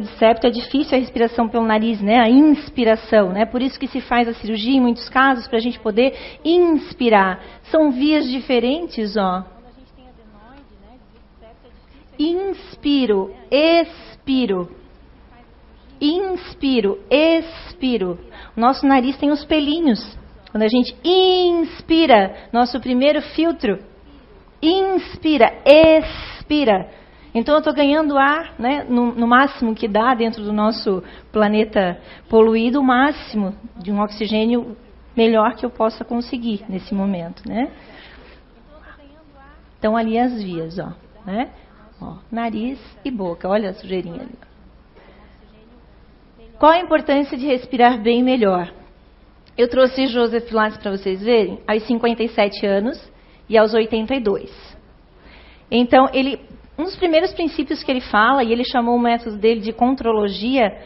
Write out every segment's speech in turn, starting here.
de septo é difícil a respiração pelo nariz, né? A inspiração, né? Por isso que se faz a cirurgia em muitos casos para a gente poder inspirar. São vias diferentes, ó. Inspiro, expiro. Inspiro, expiro. Nosso nariz tem os pelinhos. Quando a gente inspira, nosso primeiro filtro, inspira, expira. Então eu estou ganhando ar, né, no, no, máximo que dá dentro do nosso planeta poluído, o máximo de um oxigênio melhor que eu possa conseguir nesse momento, né? Então ali as vias, ó, né? Ó, nariz e boca, olha a sujeirinha ali. Qual a importância de respirar bem melhor? Eu trouxe Joseph Pilates para vocês verem, aos 57 anos e aos 82. Então, ele, um dos primeiros princípios que ele fala, e ele chamou o método dele de contrologia,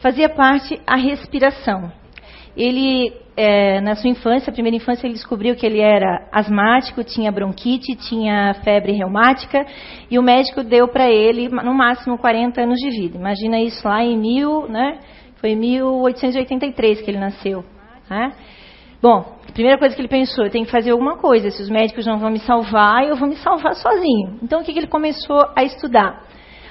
fazia parte a respiração. Ele, é, na sua infância, primeira infância, ele descobriu que ele era asmático, tinha bronquite, tinha febre reumática, e o médico deu para ele, no máximo, 40 anos de vida. Imagina isso lá em mil, né? Foi em 1883 que ele nasceu. Né? Bom, a primeira coisa que ele pensou, eu tenho que fazer alguma coisa. Se os médicos não vão me salvar, eu vou me salvar sozinho. Então, o que, que ele começou a estudar?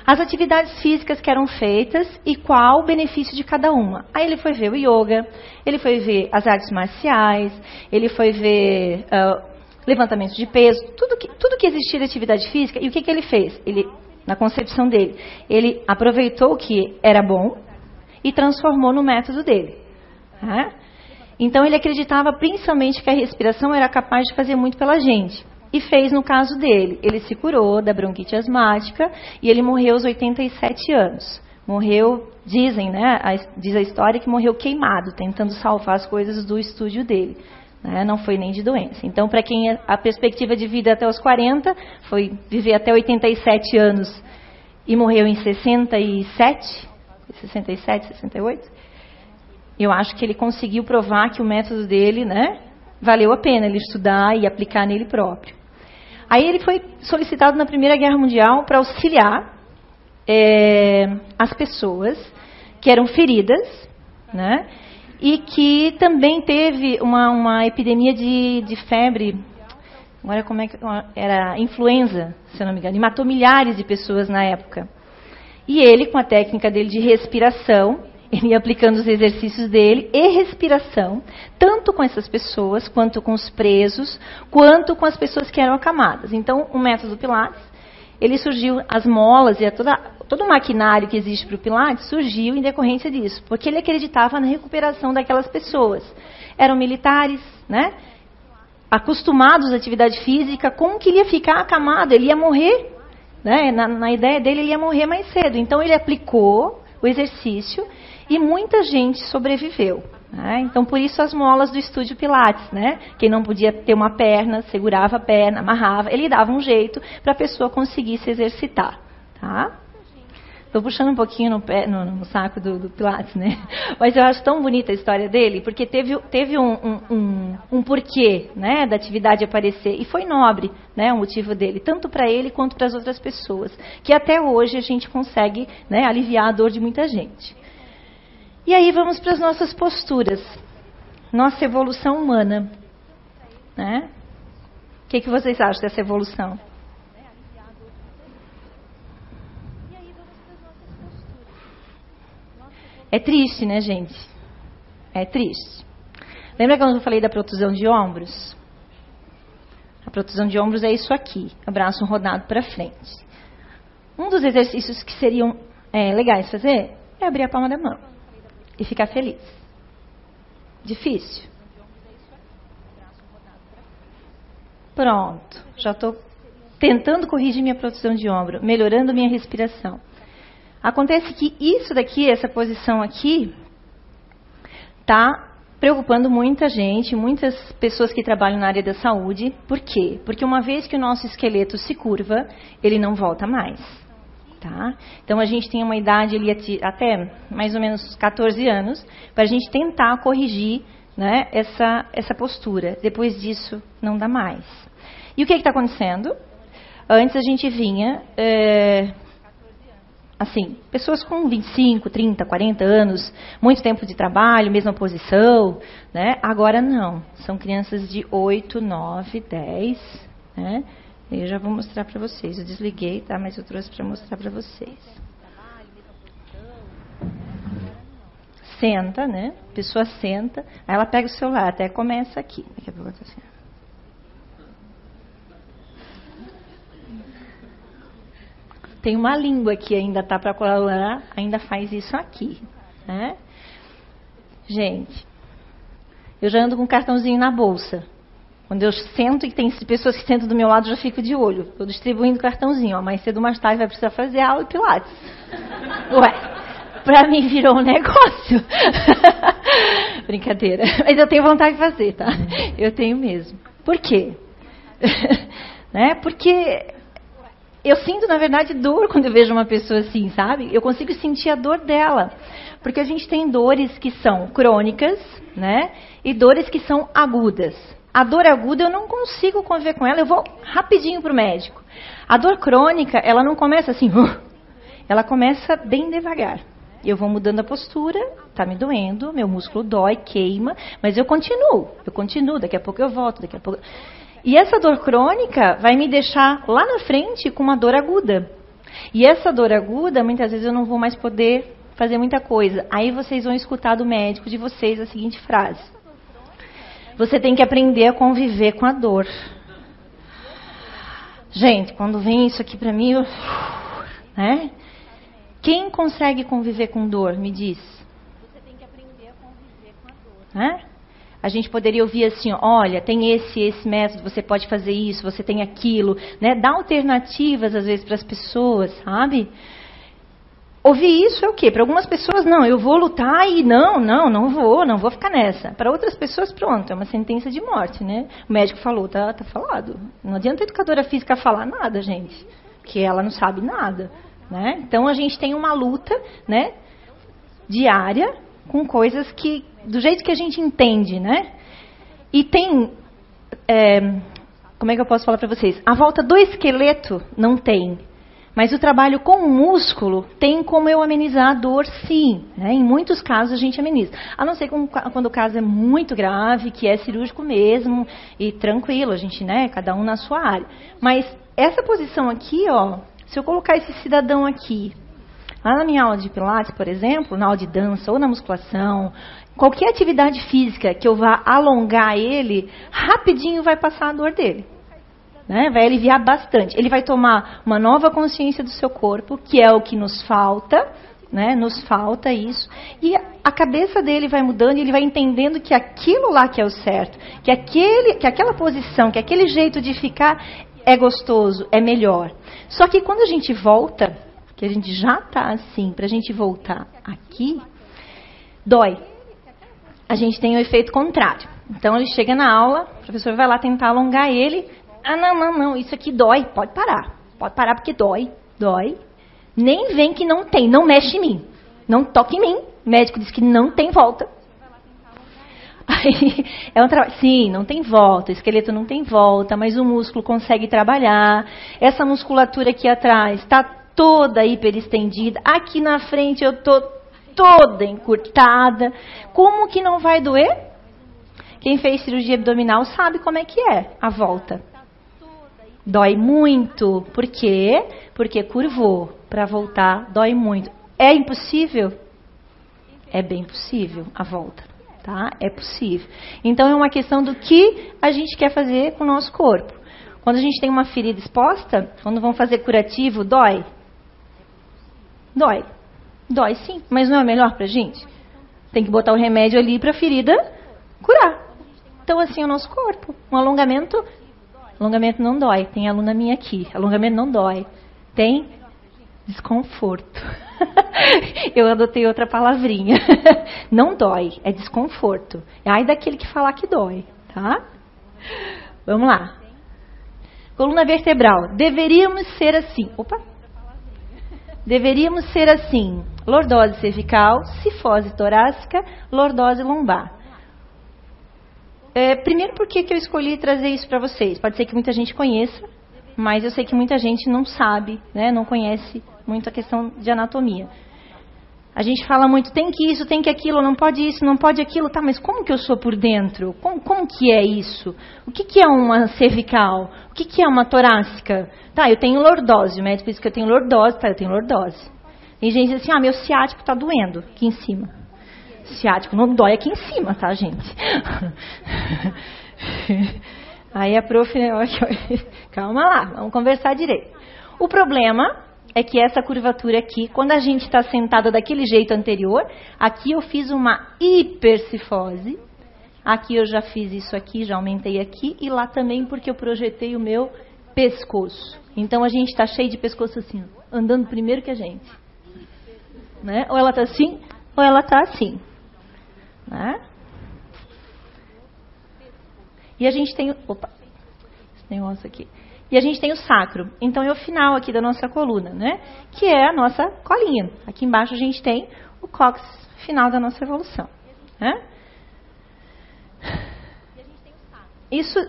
As atividades físicas que eram feitas e qual o benefício de cada uma. Aí ele foi ver o yoga, ele foi ver as artes marciais, ele foi ver uh, levantamento de peso, tudo que, tudo que existia de atividade física. E o que, que ele fez? Ele, na concepção dele, ele aproveitou o que era bom e transformou no método dele. Né? Então ele acreditava principalmente que a respiração era capaz de fazer muito pela gente. E fez no caso dele. Ele se curou da bronquite asmática e ele morreu aos 87 anos. Morreu, dizem, né? A, diz a história que morreu queimado, tentando salvar as coisas do estúdio dele. Né? Não foi nem de doença. Então, para quem é, a perspectiva de vida até os 40 foi viver até 87 anos e morreu em 67, 67, 68, eu acho que ele conseguiu provar que o método dele, né, valeu a pena ele estudar e aplicar nele próprio. Aí ele foi solicitado na Primeira Guerra Mundial para auxiliar é, as pessoas que eram feridas, né, e que também teve uma, uma epidemia de, de febre. Agora como é que era influenza, se não me engano, e matou milhares de pessoas na época. E ele, com a técnica dele de respiração, ele ia aplicando os exercícios dele e respiração, tanto com essas pessoas, quanto com os presos, quanto com as pessoas que eram acamadas. Então, o método Pilates, ele surgiu, as molas e toda, todo o maquinário que existe para o Pilates surgiu em decorrência disso, porque ele acreditava na recuperação daquelas pessoas. Eram militares, né? acostumados à atividade física, como que ele ia ficar acamado? Ele ia morrer, né? na, na ideia dele, ele ia morrer mais cedo. Então, ele aplicou o exercício e muita gente sobreviveu. Né? Então, por isso as molas do estúdio Pilates, né? Quem não podia ter uma perna, segurava a perna, amarrava, ele dava um jeito para a pessoa conseguir se exercitar, tá? Estou puxando um pouquinho no, pé, no, no saco do, do, Pilates, né? Mas eu acho tão bonita a história dele, porque teve, teve um, um, um, um porquê né, da atividade aparecer. E foi nobre né, o motivo dele, tanto para ele quanto para as outras pessoas. Que até hoje a gente consegue né, aliviar a dor de muita gente. E aí vamos para as nossas posturas. Nossa evolução humana. Né? O que, que vocês acham dessa evolução? É triste, né, gente? É triste. Lembra quando eu falei da protusão de ombros? A protusão de ombros é isso aqui, o braço rodado para frente. Um dos exercícios que seriam é, legais fazer é abrir a palma da mão e ficar feliz. Difícil? Pronto, já estou tentando corrigir minha produção de ombro, melhorando minha respiração. Acontece que isso daqui, essa posição aqui, está preocupando muita gente, muitas pessoas que trabalham na área da saúde. Por quê? Porque uma vez que o nosso esqueleto se curva, ele não volta mais. Tá? Então a gente tem uma idade ali até mais ou menos 14 anos para a gente tentar corrigir né, essa, essa postura. Depois disso, não dá mais. E o que está acontecendo? Antes a gente vinha é, assim, pessoas com 25, 30, 40 anos, muito tempo de trabalho, mesma posição, né? Agora não, são crianças de 8, 9, 10, né? Eu já vou mostrar para vocês. Eu desliguei, tá? Mas eu trouxe para mostrar para vocês. Senta, né? A pessoa senta, aí ela pega o celular, até começa aqui. Daqui a pouco tô assim. Tem uma língua que ainda tá para colaborar, ainda faz isso aqui, né? Gente, eu já ando com um cartãozinho na bolsa. Quando eu sento e tem pessoas que sentam do meu lado, eu já fico de olho. Estou distribuindo cartãozinho. Ó, mais cedo ou mais tarde vai precisar fazer aula de pilates. Ué, para mim virou um negócio. Brincadeira. Mas eu tenho vontade de fazer, tá? Eu tenho mesmo. Por quê? né? Porque eu sinto, na verdade, dor quando eu vejo uma pessoa assim, sabe? Eu consigo sentir a dor dela. Porque a gente tem dores que são crônicas, né? E dores que são agudas. A dor aguda eu não consigo conviver com ela, eu vou rapidinho para o médico. A dor crônica, ela não começa assim, uh, ela começa bem devagar. Eu vou mudando a postura, tá me doendo, meu músculo dói, queima, mas eu continuo, eu continuo, daqui a pouco eu volto, daqui a pouco. E essa dor crônica vai me deixar lá na frente com uma dor aguda. E essa dor aguda, muitas vezes eu não vou mais poder fazer muita coisa. Aí vocês vão escutar do médico de vocês a seguinte frase: você tem que aprender a conviver com a dor. Gente, quando vem isso aqui para mim, eu, né? Quem consegue conviver com dor? Me diz. Você tem que aprender a conviver com a dor. Né? A gente poderia ouvir assim, olha, tem esse esse método, você pode fazer isso, você tem aquilo, né? Dá alternativas às vezes para as pessoas, sabe? Ouvir isso é o quê? Para algumas pessoas, não, eu vou lutar e não, não, não vou, não vou ficar nessa. Para outras pessoas, pronto, é uma sentença de morte, né? O médico falou, tá, tá falado. Não adianta a educadora física falar nada, gente, que ela não sabe nada, né? Então a gente tem uma luta, né, diária com coisas que, do jeito que a gente entende, né? E tem, é, como é que eu posso falar para vocês? A volta do esqueleto não tem, mas o trabalho com o músculo tem como eu amenizar a dor, sim. Né? Em muitos casos a gente ameniza. A não ser quando o caso é muito grave, que é cirúrgico mesmo, e tranquilo, a gente, né, cada um na sua área. Mas essa posição aqui, ó, se eu colocar esse cidadão aqui, lá na minha aula de pilates, por exemplo, na aula de dança ou na musculação, qualquer atividade física que eu vá alongar ele, rapidinho vai passar a dor dele né? vai aliviar bastante. Ele vai tomar uma nova consciência do seu corpo, que é o que nos falta, né? Nos falta isso. E a cabeça dele vai mudando e ele vai entendendo que aquilo lá que é o certo, que aquele, que aquela posição, que aquele jeito de ficar é gostoso, é melhor. Só que quando a gente volta, que a gente já está assim, para a gente voltar aqui, dói. A gente tem o efeito contrário. Então ele chega na aula, o professor vai lá tentar alongar ele, ah, não, não, não, isso aqui dói. Pode parar. Pode parar porque dói. Dói. Nem vem que não tem, não mexe em mim. Não toque em mim. O médico diz que não tem volta. Aí, é um trabalho. Sim, não tem volta, o esqueleto não tem volta, mas o músculo consegue trabalhar. Essa musculatura aqui atrás está toda hiperestendida. Aqui na frente eu estou toda encurtada. Como que não vai doer? Quem fez cirurgia abdominal sabe como é que é a volta. Dói muito. Por quê? Porque curvou. Para voltar, dói muito. É impossível? É bem possível a volta. Tá? É possível. Então é uma questão do que a gente quer fazer com o nosso corpo. Quando a gente tem uma ferida exposta, quando vão fazer curativo, dói? Dói. Dói sim, mas não é melhor pra gente? Tem que botar o remédio ali para a ferida curar. Então, assim, o nosso corpo. Um alongamento Alongamento não dói. Tem aluna minha aqui. Alongamento não dói. Tem desconforto. Eu adotei outra palavrinha. Não dói, é desconforto. É ai daquele que falar que dói, tá? Vamos lá. Coluna vertebral. Deveríamos ser assim. Opa. Deveríamos ser assim. Lordose cervical, cifose torácica, lordose lombar. É, primeiro, por que, que eu escolhi trazer isso para vocês? Pode ser que muita gente conheça, mas eu sei que muita gente não sabe, né, não conhece muito a questão de anatomia. A gente fala muito, tem que isso, tem que aquilo, não pode isso, não pode aquilo. Tá, mas como que eu sou por dentro? Como, como que é isso? O que, que é uma cervical? O que, que é uma torácica? Tá, eu tenho lordose, o médico disse que eu tenho lordose, tá, eu tenho lordose. Tem gente diz assim, ah, meu ciático está doendo aqui em cima. Ciático não dói aqui em cima, tá, gente? Aí a prof, calma lá, vamos conversar direito. O problema é que essa curvatura aqui, quando a gente está sentada daquele jeito anterior, aqui eu fiz uma hipercifose. Aqui eu já fiz isso aqui, já aumentei aqui, e lá também porque eu projetei o meu pescoço. Então a gente está cheio de pescoço assim, andando primeiro que a gente. Né? Ou ela está assim, ou ela está assim. Né? E a gente tem. Opa, esse negócio aqui. E a gente tem o sacro. Então é o final aqui da nossa coluna, né? Que é a nossa colinha. Aqui embaixo a gente tem o cóccix final da nossa evolução. Né? Isso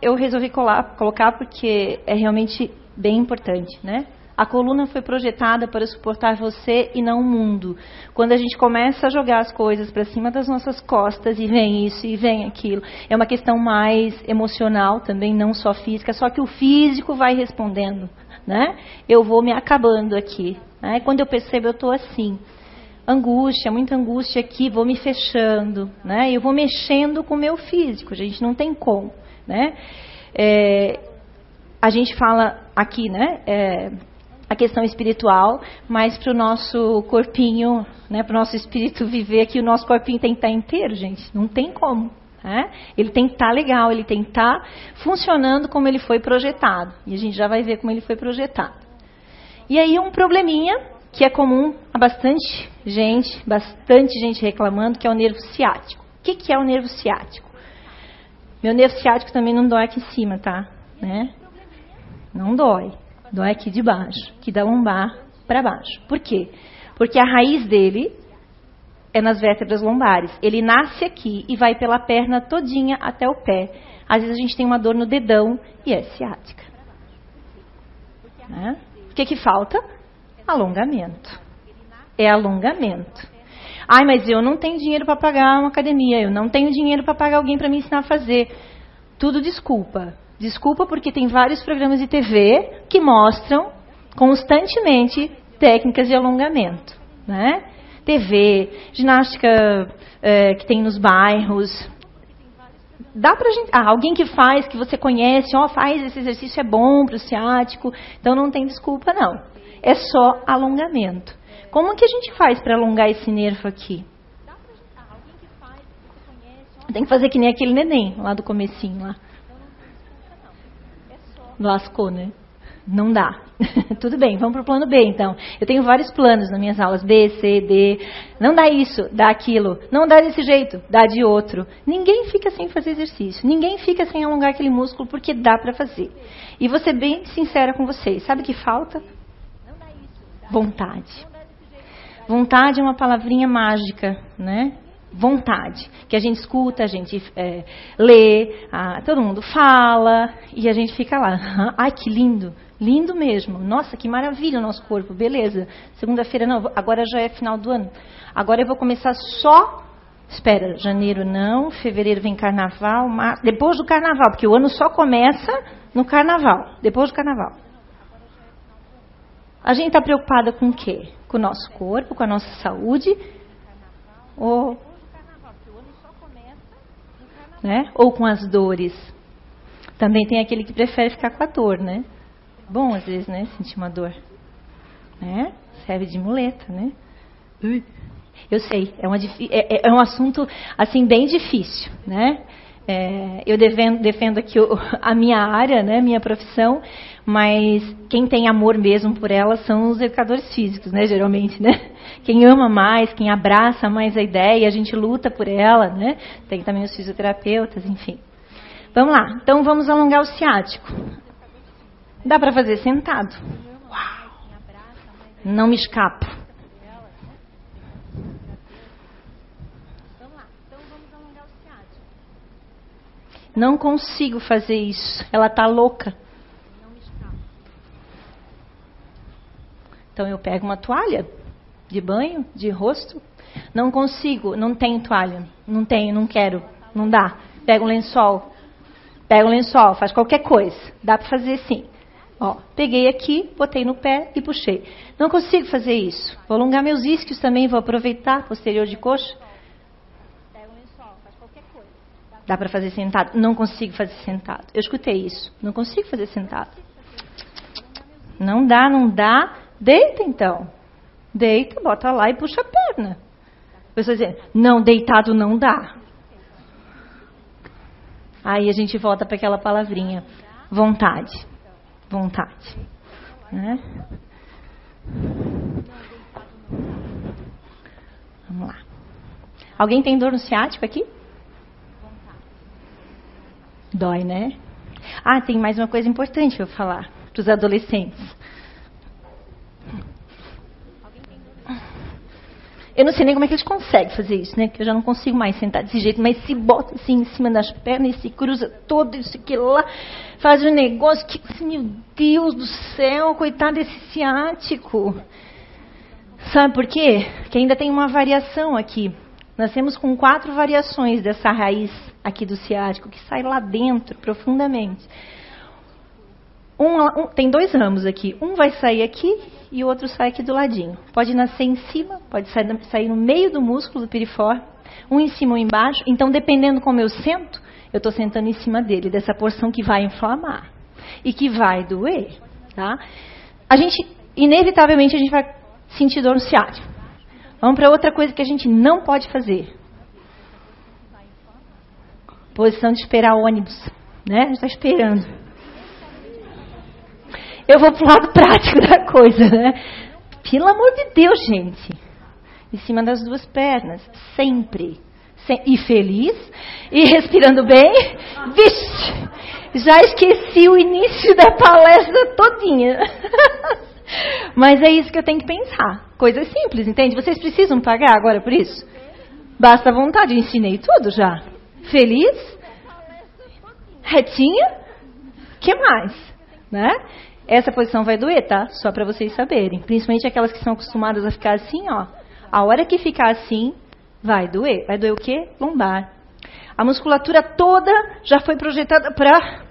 eu resolvi colar, colocar porque é realmente bem importante, né? A coluna foi projetada para suportar você e não o mundo. Quando a gente começa a jogar as coisas para cima das nossas costas e vem isso e vem aquilo, é uma questão mais emocional também, não só física, só que o físico vai respondendo, né? Eu vou me acabando aqui, né? Quando eu percebo eu estou assim, angústia, muita angústia aqui, vou me fechando, né? Eu vou mexendo com o meu físico, a gente não tem como, né? É, a gente fala aqui, né? É, a questão espiritual, mas para o nosso corpinho, né, para o nosso espírito viver aqui, o nosso corpinho tem que estar inteiro, gente. Não tem como. Né? Ele tem que estar legal, ele tem que estar funcionando como ele foi projetado. E a gente já vai ver como ele foi projetado. E aí um probleminha que é comum a bastante gente, bastante gente reclamando, que é o nervo ciático. O que, que é o nervo ciático? Meu nervo ciático também não dói aqui em cima, tá? Né? Não dói dói aqui de baixo, que da lombar para baixo. Por quê? Porque a raiz dele é nas vértebras lombares. Ele nasce aqui e vai pela perna todinha até o pé. Às vezes a gente tem uma dor no dedão e é ciática. Né? O que, que falta? Alongamento. É alongamento. Ai, mas eu não tenho dinheiro para pagar uma academia, eu não tenho dinheiro para pagar alguém para me ensinar a fazer. Tudo desculpa. Desculpa porque tem vários programas de TV que mostram constantemente técnicas de alongamento, né? TV, ginástica é, que tem nos bairros. Dá pra gente. Ah, alguém que faz, que você conhece, ó, faz esse exercício, é bom para o ciático. Então não tem desculpa, não. É só alongamento. Como que a gente faz para alongar esse nervo aqui? Tem que fazer que nem aquele neném lá do comecinho lá lascou, né? Não dá. Tudo bem, vamos para o plano B então. Eu tenho vários planos nas minhas aulas, B, C, D. Não dá isso, dá aquilo. Não dá desse jeito, dá de outro. Ninguém fica sem fazer exercício. Ninguém fica sem alongar aquele músculo porque dá para fazer. E vou ser bem sincera com vocês. Sabe o que falta? Vontade. Vontade é uma palavrinha mágica, né? Vontade, que a gente escuta, a gente é, lê, a, todo mundo fala e a gente fica lá. Ai, que lindo, lindo mesmo. Nossa, que maravilha o nosso corpo, beleza. Segunda-feira não, agora já é final do ano. Agora eu vou começar só. Espera, janeiro não, fevereiro vem carnaval, março, depois do carnaval, porque o ano só começa no carnaval, depois do carnaval. A gente está preocupada com o quê? Com o nosso corpo, com a nossa saúde, ou né? Ou com as dores. Também tem aquele que prefere ficar com a dor, né? Bom, às vezes, né? Sentir uma dor. Né? Serve de muleta, né? Eu sei, é, uma, é, é, é um assunto, assim, bem difícil, né? É, eu defendo, defendo aqui a minha área, né, minha profissão, mas quem tem amor mesmo por ela são os educadores físicos, né, geralmente, né? Quem ama mais, quem abraça mais a ideia, a gente luta por ela, né? Tem também os fisioterapeutas, enfim. Vamos lá. Então vamos alongar o ciático. Dá para fazer sentado. Uau. Não me escapo. Não consigo fazer isso. Ela está louca. Então eu pego uma toalha de banho, de rosto. Não consigo, não tenho toalha. Não tenho, não quero, não dá. Pega um lençol. Pega um lençol, faz qualquer coisa. Dá para fazer sim. Ó, peguei aqui, botei no pé e puxei. Não consigo fazer isso. Vou alongar meus isquios também, vou aproveitar posterior de coxa. Dá para fazer sentado? Não consigo fazer sentado. Eu escutei isso. Não consigo fazer sentado. Não dá, não dá. Deita então. Deita, bota lá e puxa a perna. A pessoa não, deitado não dá. Aí a gente volta para aquela palavrinha, vontade. Vontade. Né? Vamos lá. Alguém tem dor no ciático aqui? Dói, né? Ah, tem mais uma coisa importante para falar para os adolescentes. Eu não sei nem como é que eles conseguem fazer isso, né? Que eu já não consigo mais sentar desse jeito, mas se bota assim em cima das pernas e se cruza todo isso aqui lá, faz um negócio que, meu Deus do céu, coitado desse ciático. Sabe por quê? Que ainda tem uma variação aqui. Nós temos com quatro variações dessa raiz aqui do ciático, que sai lá dentro, profundamente. Um, um, tem dois ramos aqui. Um vai sair aqui e o outro sai aqui do ladinho. Pode nascer em cima, pode sair, sair no meio do músculo do piriforme, um em cima ou embaixo. Então, dependendo como eu sento, eu estou sentando em cima dele, dessa porção que vai inflamar e que vai doer. Tá? A gente, inevitavelmente, a gente vai sentir dor no ciático. Vamos para outra coisa que a gente não pode fazer. Posição de esperar ônibus. Né? A gente está esperando. Eu vou para o lado prático da coisa, né? Pelo amor de Deus, gente. Em cima das duas pernas. Sempre. E feliz. E respirando bem. Vixe! Já esqueci o início da palestra todinha. Mas é isso que eu tenho que pensar. Coisa simples, entende? Vocês precisam pagar agora por isso? Basta a vontade. Eu ensinei tudo já. Feliz? Retinha? que mais? Né? Essa posição vai doer, tá? Só para vocês saberem. Principalmente aquelas que são acostumadas a ficar assim, ó. A hora que ficar assim, vai doer. Vai doer o quê? Lombar. A musculatura toda já foi projetada para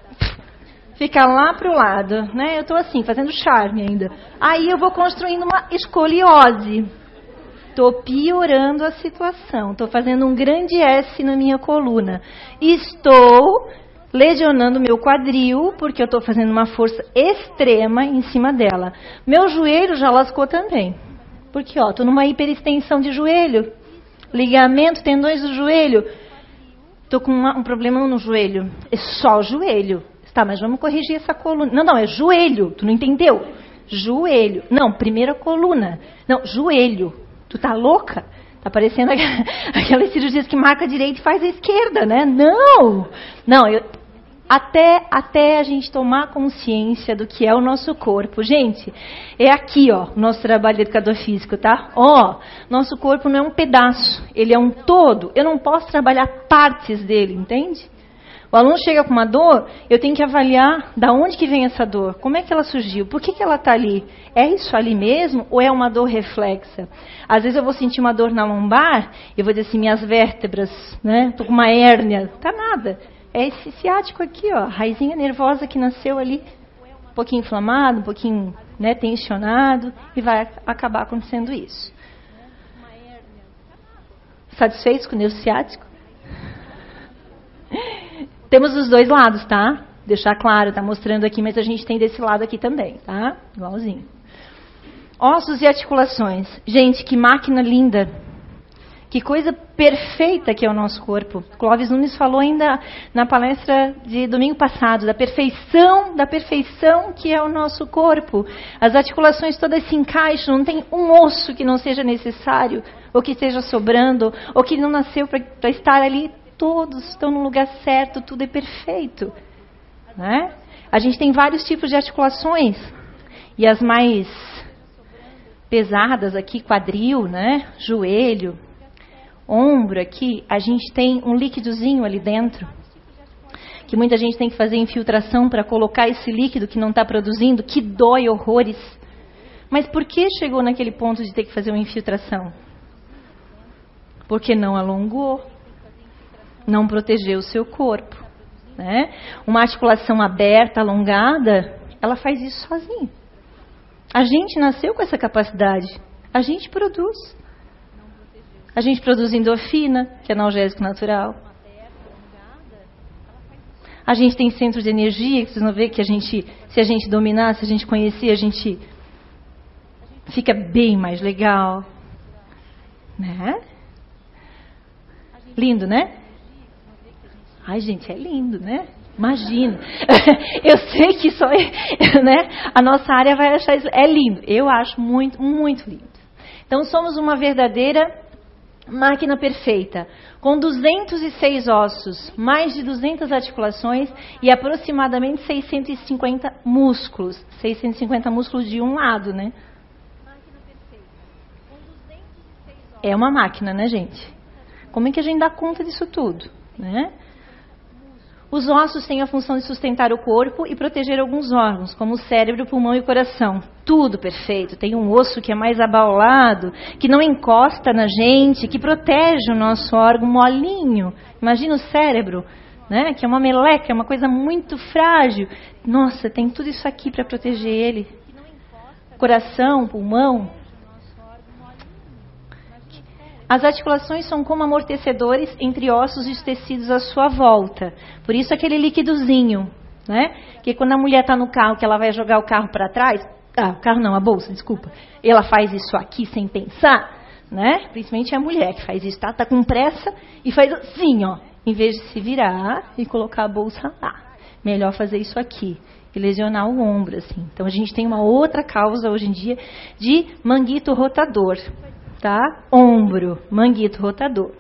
ficar lá para o lado, né? Eu estou assim, fazendo charme ainda. Aí eu vou construindo uma escoliose. Estou piorando a situação. Estou fazendo um grande S na minha coluna. Estou lesionando meu quadril, porque eu estou fazendo uma força extrema em cima dela. Meu joelho já lascou também. Porque, ó, estou numa hiperextensão de joelho. Ligamento, tendões do joelho. Estou com uma, um problema no joelho. É só o joelho. Tá, mas vamos corrigir essa coluna. Não, não, é joelho. Tu não entendeu? Joelho. Não, primeira coluna. Não, joelho. Tu tá louca? Tá parecendo aquelas cirurgias que marca a direita e faz a esquerda, né? Não! Não, eu, até, até a gente tomar consciência do que é o nosso corpo. Gente, é aqui, ó, nosso trabalho de educador físico, tá? Ó, nosso corpo não é um pedaço, ele é um todo. Eu não posso trabalhar partes dele, entende? O aluno chega com uma dor, eu tenho que avaliar da onde que vem essa dor, como é que ela surgiu, por que, que ela está ali? É isso ali mesmo ou é uma dor reflexa? Às vezes eu vou sentir uma dor na lombar, eu vou dizer assim, minhas vértebras, né? Estou com uma hérnia. Tá nada. É esse ciático aqui, ó, raizinha nervosa que nasceu ali, um pouquinho inflamado, um pouquinho né, tensionado, e vai acabar acontecendo isso. Satisfeitos com o ciático? Temos os dois lados, tá? Deixar claro, tá mostrando aqui, mas a gente tem desse lado aqui também, tá? Igualzinho. Ossos e articulações. Gente, que máquina linda. Que coisa perfeita que é o nosso corpo. Clóvis Nunes falou ainda na palestra de domingo passado da perfeição, da perfeição que é o nosso corpo. As articulações todas se encaixam, não tem um osso que não seja necessário, ou que esteja sobrando, ou que não nasceu para estar ali todos estão no lugar certo, tudo é perfeito. Né? A gente tem vários tipos de articulações. E as mais pesadas aqui, quadril, né? joelho, ombro aqui, a gente tem um líquidozinho ali dentro. Que muita gente tem que fazer infiltração para colocar esse líquido que não está produzindo, que dói horrores. Mas por que chegou naquele ponto de ter que fazer uma infiltração? Porque não alongou, não protegeu o seu corpo. Né? Uma articulação aberta, alongada, ela faz isso sozinha. A gente nasceu com essa capacidade. A gente produz. A gente produz endorfina, que é analgésico natural. A gente tem centro de energia, que vocês vão ver que a gente, se a gente dominar, se a gente conhecer, a gente fica bem mais legal. Né? Lindo, né? Ai, gente, é lindo, né? Imagina. Eu sei que só, né? A nossa área vai achar isso. É lindo. Eu acho muito, muito lindo. Então somos uma verdadeira máquina perfeita, com 206 ossos, mais de 200 articulações e aproximadamente 650 músculos. 650 músculos de um lado, né? É uma máquina, né, gente? Como é que a gente dá conta disso tudo, né? Os ossos têm a função de sustentar o corpo e proteger alguns órgãos, como o cérebro, o pulmão e o coração. Tudo perfeito. Tem um osso que é mais abaulado, que não encosta na gente, que protege o nosso órgão molinho. Imagina o cérebro, né? Que é uma meleca, é uma coisa muito frágil. Nossa, tem tudo isso aqui para proteger ele. Coração, pulmão, as articulações são como amortecedores entre ossos e os tecidos à sua volta. Por isso aquele líquidozinho, né? Que quando a mulher está no carro, que ela vai jogar o carro para trás, ah, o carro não, a bolsa, desculpa. Ela faz isso aqui sem pensar, né? Principalmente a mulher que faz isso, tá? Tá com pressa e faz assim, ó, em vez de se virar e colocar a bolsa lá. Melhor fazer isso aqui e lesionar o ombro, assim. Então a gente tem uma outra causa hoje em dia de manguito rotador tá? Ombro, manguito rotador.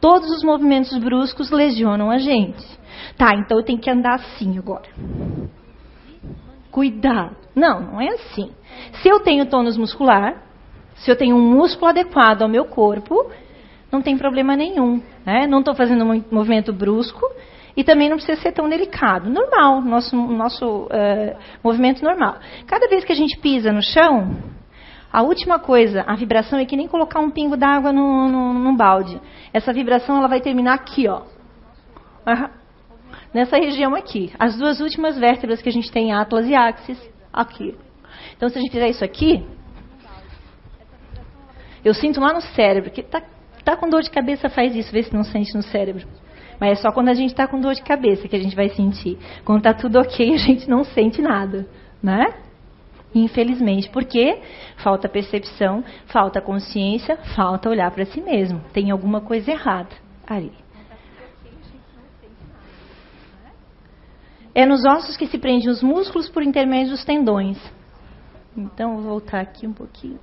Todos os movimentos bruscos lesionam a gente. Tá, então eu tenho que andar assim agora. Cuidado. Não, não é assim. Se eu tenho tônus muscular, se eu tenho um músculo adequado ao meu corpo, não tem problema nenhum. Né? Não estou fazendo um movimento brusco e também não precisa ser tão delicado. Normal, nosso, nosso uh, movimento normal. Cada vez que a gente pisa no chão, a última coisa, a vibração é que nem colocar um pingo d'água num balde. Essa vibração ela vai terminar aqui, ó. Nessa região aqui. As duas últimas vértebras que a gente tem, atlas e axis, aqui. Então, se a gente fizer isso aqui, eu sinto lá no cérebro, que tá, tá com dor de cabeça, faz isso, vê se não sente no cérebro. Mas é só quando a gente está com dor de cabeça que a gente vai sentir. Quando está tudo ok, a gente não sente nada, né? Infelizmente, porque falta percepção, falta consciência, falta olhar para si mesmo. Tem alguma coisa errada ali. É nos ossos que se prendem os músculos por intermédio dos tendões. Então, vou voltar aqui um pouquinho.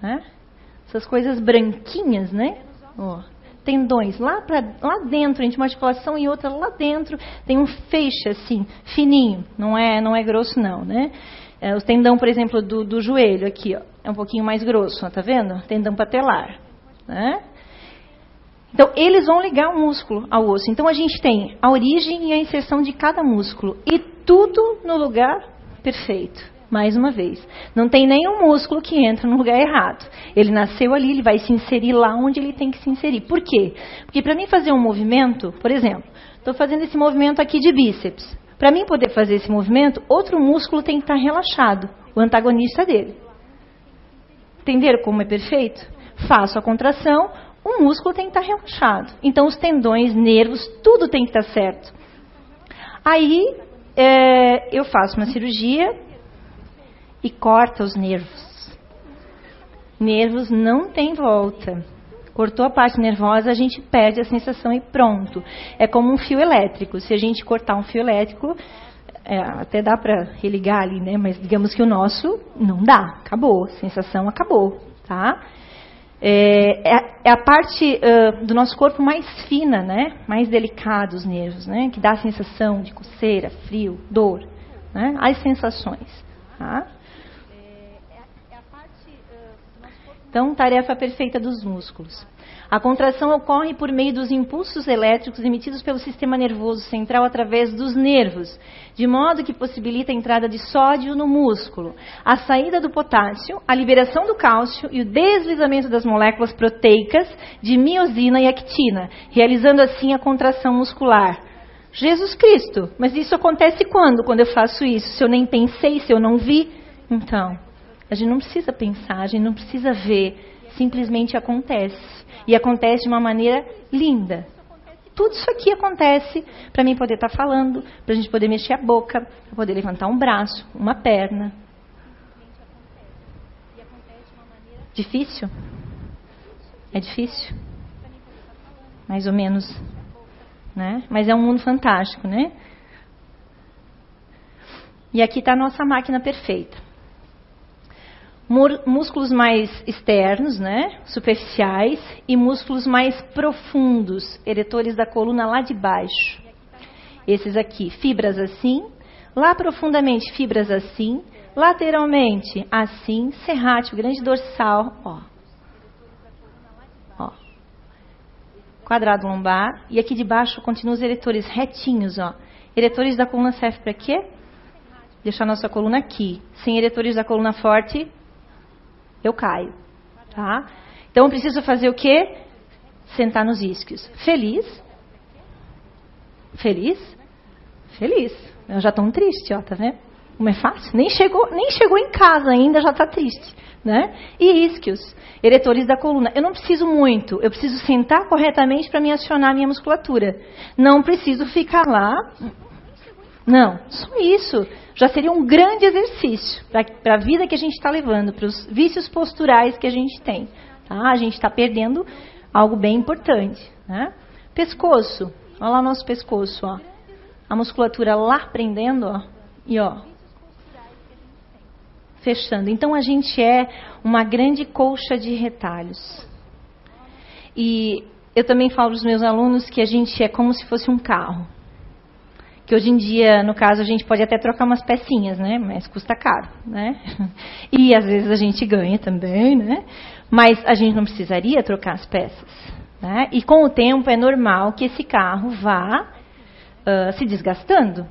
Né? Essas coisas branquinhas, né? Ó tendões lá, pra, lá dentro, entre uma articulação e outra lá dentro, tem um feixe assim, fininho, não é, não é grosso não, né? É, o tendão, por exemplo, do, do joelho aqui, ó, é um pouquinho mais grosso, ó, tá vendo? Tendão patelar, né? Então, eles vão ligar o músculo ao osso. Então, a gente tem a origem e a inserção de cada músculo. E tudo no lugar perfeito. Mais uma vez, não tem nenhum músculo que entra no lugar errado. Ele nasceu ali, ele vai se inserir lá onde ele tem que se inserir. Por quê? Porque para mim fazer um movimento, por exemplo, estou fazendo esse movimento aqui de bíceps. Para mim poder fazer esse movimento, outro músculo tem que estar relaxado, o antagonista dele. Entenderam como é perfeito? Faço a contração, o músculo tem que estar relaxado. Então os tendões, nervos, tudo tem que estar certo. Aí é, eu faço uma cirurgia e corta os nervos. Nervos não tem volta. Cortou a parte nervosa, a gente perde a sensação e pronto. É como um fio elétrico. Se a gente cortar um fio elétrico, é, até dá para religar ali, né? Mas digamos que o nosso não dá. Acabou. Sensação acabou, tá? É, é, é a parte uh, do nosso corpo mais fina, né? Mais delicada, os nervos, né? Que dá a sensação de coceira, frio, dor, né? As sensações, tá? Então, tarefa perfeita dos músculos. A contração ocorre por meio dos impulsos elétricos emitidos pelo sistema nervoso central através dos nervos, de modo que possibilita a entrada de sódio no músculo, a saída do potássio, a liberação do cálcio e o deslizamento das moléculas proteicas de miosina e actina, realizando assim a contração muscular. Jesus Cristo, mas isso acontece quando? Quando eu faço isso? Se eu nem pensei, se eu não vi? Então, a gente não precisa pensar, a gente não precisa ver, simplesmente acontece. E acontece de uma maneira linda. Tudo isso aqui acontece para mim poder estar tá falando, para a gente poder mexer a boca, para poder levantar um braço, uma perna. Difícil? É difícil? Mais ou menos. Né? Mas é um mundo fantástico, né? E aqui está a nossa máquina perfeita músculos mais externos, né, superficiais, e músculos mais profundos, eretores da coluna lá de baixo. Esses aqui, fibras assim, lá profundamente, fibras assim, lateralmente, assim, serrátil, grande dorsal, ó. ó. Quadrado lombar, e aqui de baixo continuam os eretores retinhos, ó. Eretores da coluna serve para quê? Deixar nossa coluna aqui. Sem eretores da coluna forte, eu caio. Tá? Então eu preciso fazer o quê? Sentar nos isquios. Feliz? Feliz? Feliz. Eu já estou triste, ó, tá vendo? Como é fácil? Nem chegou, nem chegou em casa ainda, já está triste. Né? E isquios, eretores da coluna. Eu não preciso muito, eu preciso sentar corretamente para me acionar a minha musculatura. Não preciso ficar lá. Não, só isso já seria um grande exercício para a vida que a gente está levando, para os vícios posturais que a gente tem. Tá? A gente está perdendo algo bem importante. Né? Pescoço, olha lá o nosso pescoço, ó. a musculatura lá prendendo, ó, e ó, fechando. Então a gente é uma grande colcha de retalhos. E eu também falo para os meus alunos que a gente é como se fosse um carro que hoje em dia, no caso, a gente pode até trocar umas pecinhas, né? Mas custa caro, né? E às vezes a gente ganha também, né? Mas a gente não precisaria trocar as peças, né? E com o tempo é normal que esse carro vá uh, se desgastando.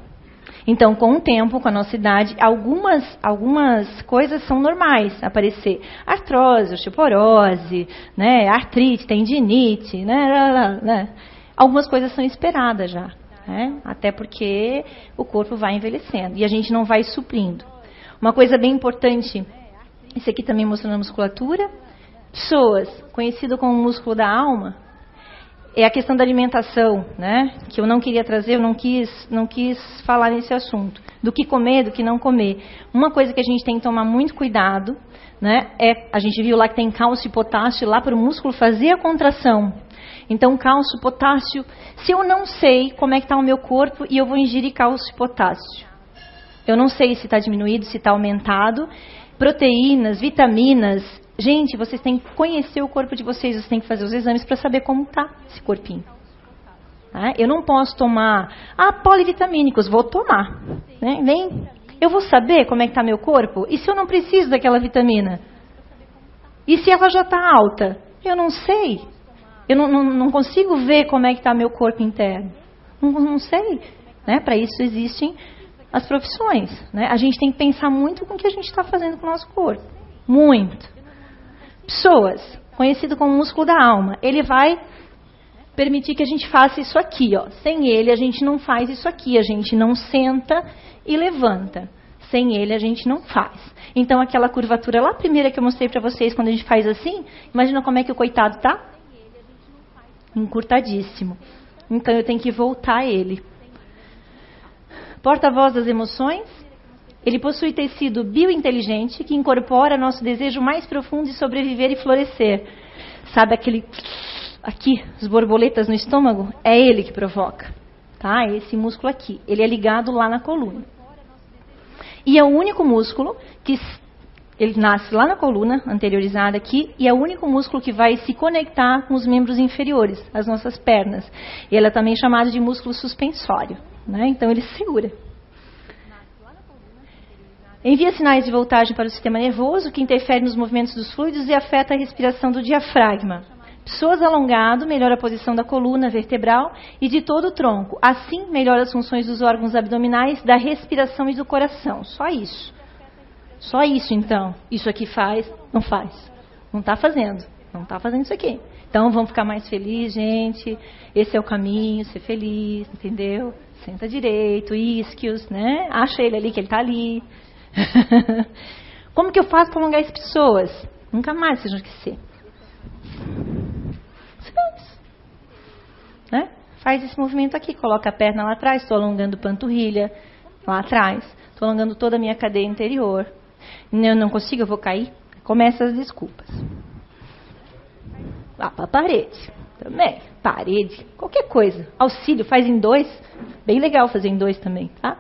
Então, com o tempo, com a nossa idade, algumas, algumas coisas são normais aparecer. Artrose, osteoporose, né? artrite, tendinite, né? né? Algumas coisas são esperadas já né? até porque o corpo vai envelhecendo e a gente não vai suprindo. Uma coisa bem importante, esse aqui também mostrando a musculatura. Pessoas, conhecido como músculo da alma, é a questão da alimentação, né? Que eu não queria trazer, eu não quis, não quis falar nesse assunto. Do que comer, do que não comer. Uma coisa que a gente tem que tomar muito cuidado, né? É, a gente viu lá que tem cálcio e potássio lá para o músculo fazer a contração. Então, cálcio, potássio. Se eu não sei como é que está o meu corpo e eu vou ingerir cálcio e potássio, eu não sei se está diminuído, se está aumentado. Proteínas, vitaminas. Gente, vocês têm que conhecer o corpo de vocês, vocês têm que fazer os exames para saber como está esse corpinho. Tá? Eu não posso tomar, ah, polivitamínicos, vou tomar. Né? Vem, eu vou saber como é que está meu corpo? E se eu não preciso daquela vitamina? E se ela já está alta? Eu não sei. Eu não, não, não consigo ver como é que está meu corpo interno. Não, não sei. Né? Para isso existem as profissões. Né? A gente tem que pensar muito com o que a gente está fazendo com o nosso corpo. Muito. Pessoas, conhecido como músculo da alma, ele vai permitir que a gente faça isso aqui. Ó. Sem ele, a gente não faz isso aqui. A gente não senta e levanta. Sem ele, a gente não faz. Então, aquela curvatura lá primeira que eu mostrei para vocês, quando a gente faz assim, imagina como é que o coitado tá? Encurtadíssimo. Então eu tenho que voltar a ele. Porta-voz das emoções, ele possui tecido biointeligente que incorpora nosso desejo mais profundo de sobreviver e florescer. Sabe aquele aqui, as borboletas no estômago? É ele que provoca, tá? Esse músculo aqui, ele é ligado lá na coluna. E é o único músculo que ele nasce lá na coluna, anteriorizada aqui, e é o único músculo que vai se conectar com os membros inferiores, as nossas pernas. Ele é também chamado de músculo suspensório. Né? Então ele segura. Envia sinais de voltagem para o sistema nervoso, que interfere nos movimentos dos fluidos e afeta a respiração do diafragma. Pessoas alongado melhora a posição da coluna vertebral e de todo o tronco. Assim, melhora as funções dos órgãos abdominais, da respiração e do coração. Só isso. Só isso, então. Isso aqui faz? Não faz. Não está fazendo. Não está fazendo isso aqui. Então, vamos ficar mais felizes, gente. Esse é o caminho, ser feliz, entendeu? Senta direito, isquios, né? Acha ele ali, que ele está ali. Como que eu faço para alongar as pessoas? Nunca mais vocês vão esquecer. Né? Faz esse movimento aqui, coloca a perna lá atrás, estou alongando panturrilha lá atrás, estou alongando toda a minha cadeia interior. Eu não consigo, eu vou cair. Começa as desculpas. Lá para a parede. Também. Parede. Qualquer coisa. Auxílio, faz em dois. Bem legal fazer em dois também, tá?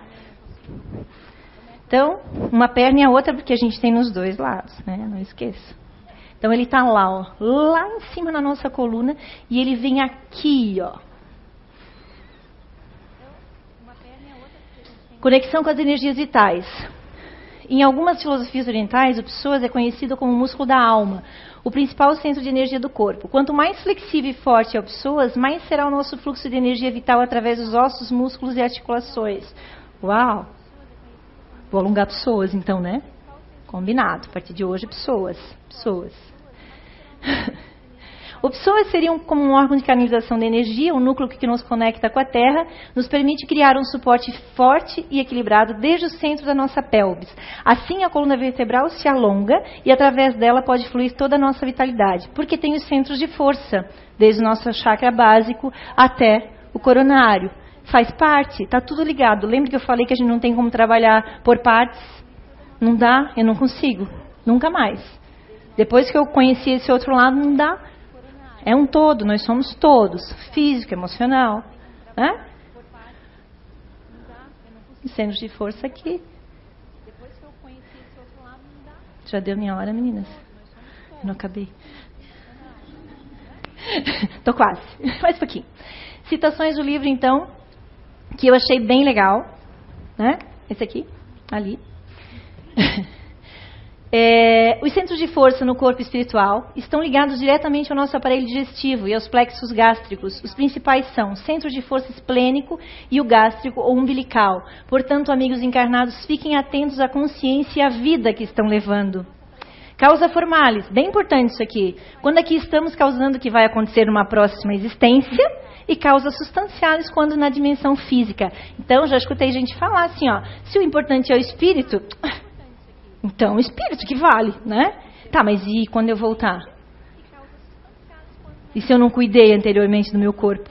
Então, uma perna e a outra, porque a gente tem nos dois lados, né? Não esqueça. Então ele está lá, ó, lá em cima na nossa coluna, e ele vem aqui, ó. Conexão com as energias vitais. Em algumas filosofias orientais, o psoas é conhecido como o músculo da alma, o principal centro de energia do corpo. Quanto mais flexível e forte é o psoas, mais será o nosso fluxo de energia vital através dos ossos, músculos e articulações. Uau! Vou alongar pessoas, então, né? Combinado. A partir de hoje, pessoas. Pessoas. O pessoas seriam como um órgão de canalização de energia, um núcleo que nos conecta com a Terra, nos permite criar um suporte forte e equilibrado desde o centro da nossa pelvis. Assim, a coluna vertebral se alonga e através dela pode fluir toda a nossa vitalidade, porque tem os centros de força, desde o nosso chakra básico até o coronário faz parte, está tudo ligado. Lembra que eu falei que a gente não tem como trabalhar por partes? Não dá, eu não consigo, nunca mais. Depois que eu conheci esse outro lado, não dá. É um todo, nós somos todos, físico, emocional. Né? Centro de força aqui. Já deu minha hora, meninas? Não acabei. Tô quase. Mais um pouquinho. Citações do livro, então, que eu achei bem legal, né? Esse aqui, ali. É, os centros de força no corpo espiritual estão ligados diretamente ao nosso aparelho digestivo e aos plexos gástricos. Os principais são o centro de força esplênico e o gástrico ou umbilical. Portanto, amigos encarnados, fiquem atentos à consciência e à vida que estão levando. Causa formalis, bem importante isso aqui. Quando aqui estamos causando o que vai acontecer numa próxima existência, e causas substanciais quando na dimensão física. Então, já escutei gente falar assim, ó, se o importante é o espírito, então espírito que vale, né? Tá, mas e quando eu voltar? E se eu não cuidei anteriormente do meu corpo?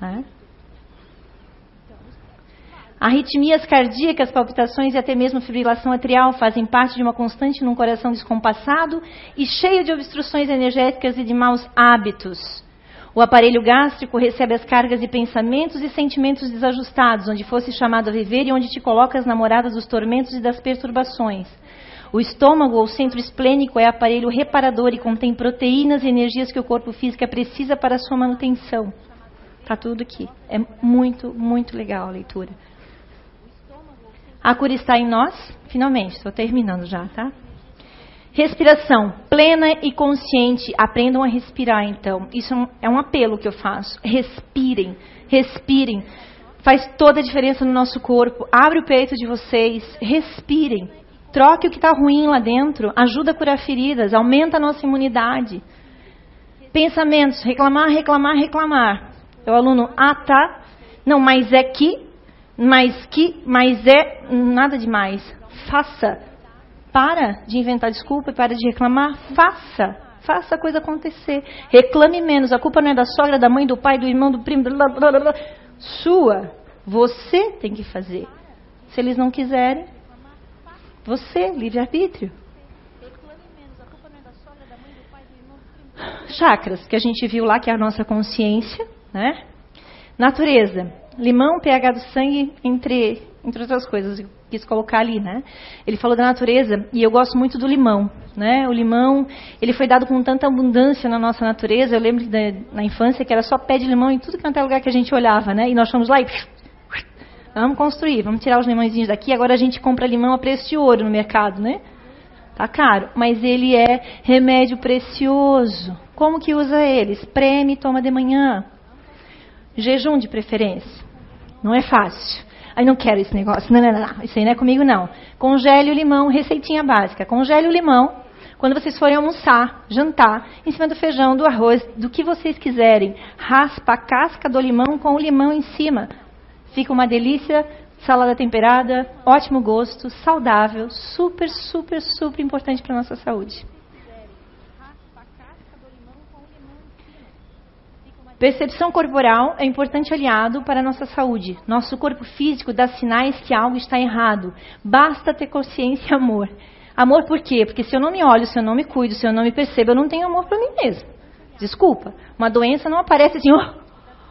É? Arritmias cardíacas, palpitações e até mesmo fibrilação atrial fazem parte de uma constante num coração descompassado e cheio de obstruções energéticas e de maus hábitos. O aparelho gástrico recebe as cargas de pensamentos e sentimentos desajustados, onde fosse chamado a viver e onde te colocas namorada dos tormentos e das perturbações. O estômago, ou centro esplênico, é aparelho reparador e contém proteínas e energias que o corpo físico precisa para sua manutenção. Está tudo aqui. É muito, muito legal a leitura. A cura está em nós. Finalmente, estou terminando já, tá? Respiração plena e consciente. Aprendam a respirar, então. Isso é um apelo que eu faço. Respirem, respirem. Faz toda a diferença no nosso corpo. Abre o peito de vocês. Respirem. Troque o que está ruim lá dentro. Ajuda a curar feridas. Aumenta a nossa imunidade. Pensamentos. Reclamar, reclamar, reclamar. É o aluno, ah, tá. Não, mas é que, mas que, mas é nada demais. Faça para de inventar desculpa e para de reclamar. Faça. Faça a coisa acontecer. Reclame menos. A culpa não é da sogra, da mãe, do pai, do irmão, do primo. Blá, blá, blá, Sua. Você tem que fazer. Se eles não quiserem, você, livre-arbítrio. Chakras, que a gente viu lá, que é a nossa consciência, né? Natureza, limão, pH do sangue, entre, entre outras coisas quis colocar ali, né? Ele falou da natureza e eu gosto muito do limão, né? O limão, ele foi dado com tanta abundância na nossa natureza. Eu lembro na infância que era só pé de limão em tudo quanto é lugar que a gente olhava, né? E nós fomos lá e Vamos construir, vamos tirar os limãozinhos daqui. Agora a gente compra limão a preço de ouro no mercado, né? Tá caro, mas ele é remédio precioso. Como que usa ele? Espreme e toma de manhã. Jejum de preferência. Não é fácil. Aí não quero esse negócio. Não, não, não. Isso aí não é comigo, não. Congele o limão, receitinha básica. Congele o limão. Quando vocês forem almoçar, jantar, em cima do feijão, do arroz, do que vocês quiserem, raspa a casca do limão com o limão em cima. Fica uma delícia, salada temperada, ótimo gosto, saudável, super, super, super importante para a nossa saúde. Percepção corporal é importante aliado para a nossa saúde. Nosso corpo físico dá sinais que algo está errado. Basta ter consciência e amor. Amor por quê? Porque se eu não me olho, se eu não me cuido, se eu não me percebo, eu não tenho amor para mim mesmo. Desculpa. Uma doença não aparece assim, oh,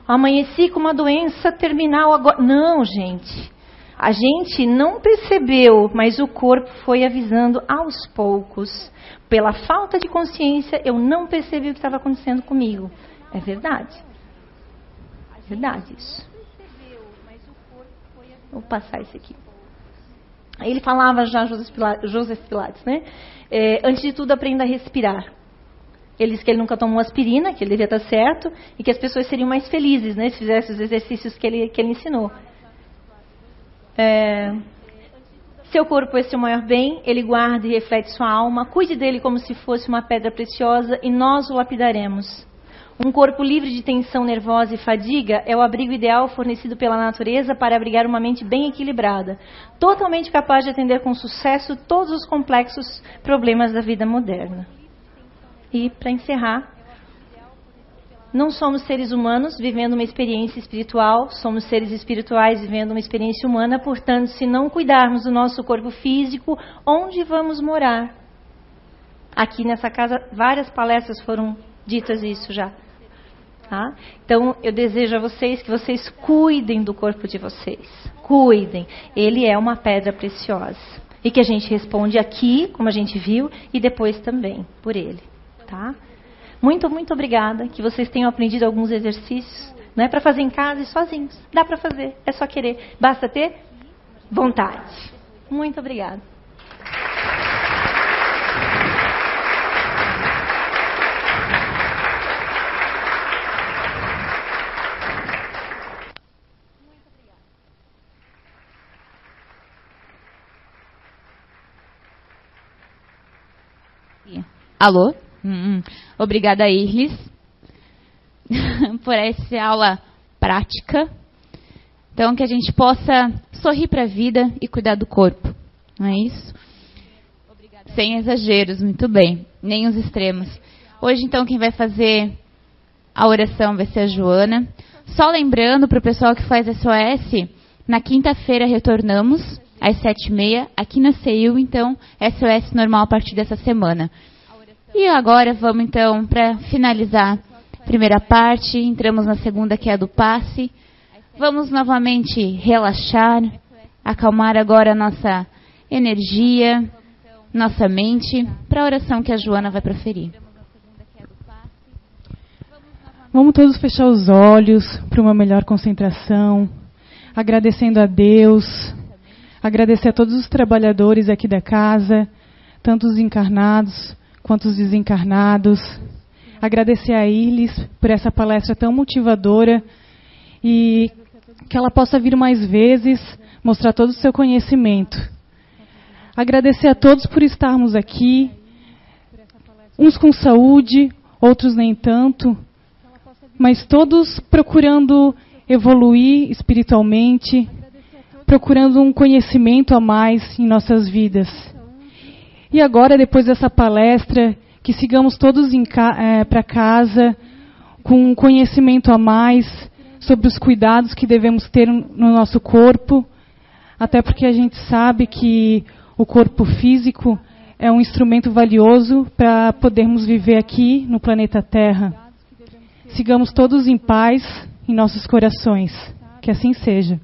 amanheci com uma doença terminal agora. Não, gente. A gente não percebeu, mas o corpo foi avisando aos poucos. Pela falta de consciência, eu não percebi o que estava acontecendo comigo. É verdade. Verdade isso. Vou passar isso aqui. Ele falava já, Joseph Pilates, né? É, antes de tudo, aprenda a respirar. Ele disse que ele nunca tomou aspirina, que ele devia estar certo, e que as pessoas seriam mais felizes, né? Se fizessem os exercícios que ele, que ele ensinou. É, seu corpo é seu maior bem, ele guarda e reflete sua alma. Cuide dele como se fosse uma pedra preciosa, e nós o lapidaremos. Um corpo livre de tensão nervosa e fadiga é o abrigo ideal fornecido pela natureza para abrigar uma mente bem equilibrada, totalmente capaz de atender com sucesso todos os complexos problemas da vida moderna. E, para encerrar, não somos seres humanos vivendo uma experiência espiritual, somos seres espirituais vivendo uma experiência humana, portanto, se não cuidarmos do nosso corpo físico, onde vamos morar? Aqui nessa casa, várias palestras foram ditas isso já. Tá? Então, eu desejo a vocês que vocês cuidem do corpo de vocês. Cuidem. Ele é uma pedra preciosa. E que a gente responde aqui, como a gente viu, e depois também por ele. Tá? Muito, muito obrigada. Que vocês tenham aprendido alguns exercícios. Não é para fazer em casa e sozinhos. Dá para fazer. É só querer. Basta ter vontade. Muito obrigada. Alô? Hum, hum. Obrigada, Irlis, por essa aula prática. Então, que a gente possa sorrir para a vida e cuidar do corpo. Não é isso? Obrigada. Sem exageros, muito bem. Nem os extremos. Hoje, então, quem vai fazer a oração vai ser a Joana. Só lembrando para o pessoal que faz SOS, na quinta-feira retornamos às sete e meia aqui na CEIU, então SOS normal a partir dessa semana. E agora vamos então para finalizar a primeira parte, entramos na segunda que é a do passe. Vamos novamente relaxar, acalmar agora a nossa energia, nossa mente, para a oração que a Joana vai proferir. Vamos todos fechar os olhos para uma melhor concentração, agradecendo a Deus, agradecer a todos os trabalhadores aqui da casa, tanto os encarnados quanto desencarnados. Agradecer a Ilis por essa palestra tão motivadora e que ela possa vir mais vezes mostrar todo o seu conhecimento. Agradecer a todos por estarmos aqui, uns com saúde, outros nem tanto, mas todos procurando evoluir espiritualmente, procurando um conhecimento a mais em nossas vidas. E agora, depois dessa palestra, que sigamos todos é, para casa com um conhecimento a mais sobre os cuidados que devemos ter no nosso corpo, até porque a gente sabe que o corpo físico é um instrumento valioso para podermos viver aqui no planeta Terra. Sigamos todos em paz em nossos corações. Que assim seja.